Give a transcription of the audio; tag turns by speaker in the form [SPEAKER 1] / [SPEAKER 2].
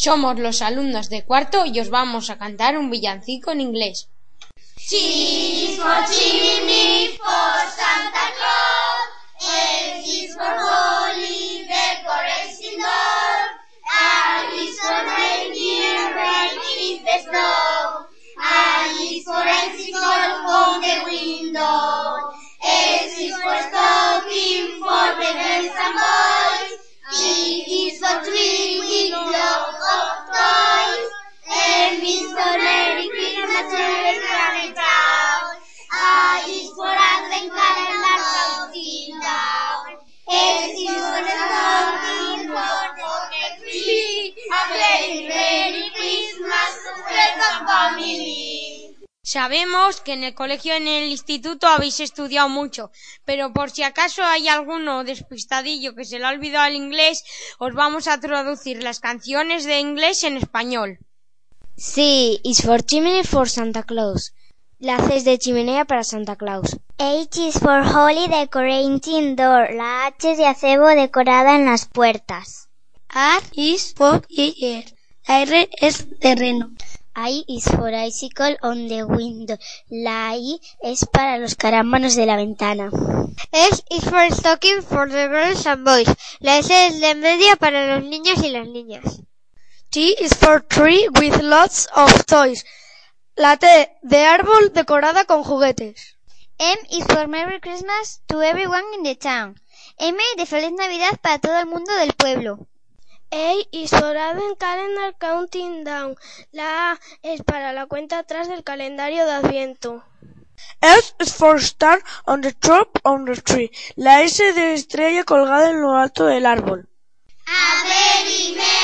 [SPEAKER 1] Somos los alumnos de cuarto y os vamos a cantar un villancico en inglés.
[SPEAKER 2] Cheese for chimney for Santa Claus, and is for holly decoration door, and is for reindeer making the snow, and is for icicle on the window, S is for stocking for the girls and boys, T is for tree
[SPEAKER 1] Sabemos que en el colegio en el instituto habéis estudiado mucho, pero por si acaso hay alguno despistadillo que se le ha olvidado el inglés, os vamos a traducir las canciones de inglés en español.
[SPEAKER 3] C is for chimney for Santa Claus. La C es de chimenea para Santa Claus.
[SPEAKER 4] H is for holly decorating door. La H es de acebo decorada en las puertas.
[SPEAKER 5] R is for ear. La R es de reno.
[SPEAKER 4] I is for icicle on the window. La I es para los carámbanos de la ventana.
[SPEAKER 6] S is for stocking for the girls and boys. La S es de media para los niños y las niñas.
[SPEAKER 5] T is for tree with lots of toys. La T de árbol decorada con juguetes.
[SPEAKER 4] M is for Merry Christmas to everyone in the town. M de Feliz Navidad para todo el mundo del pueblo.
[SPEAKER 5] A is for Advent Calendar Counting Down. La A es para la cuenta atrás del calendario de Adviento. S is for Star on the top of the tree. La S de estrella colgada en lo alto del árbol.
[SPEAKER 2] A very Merry Christmas.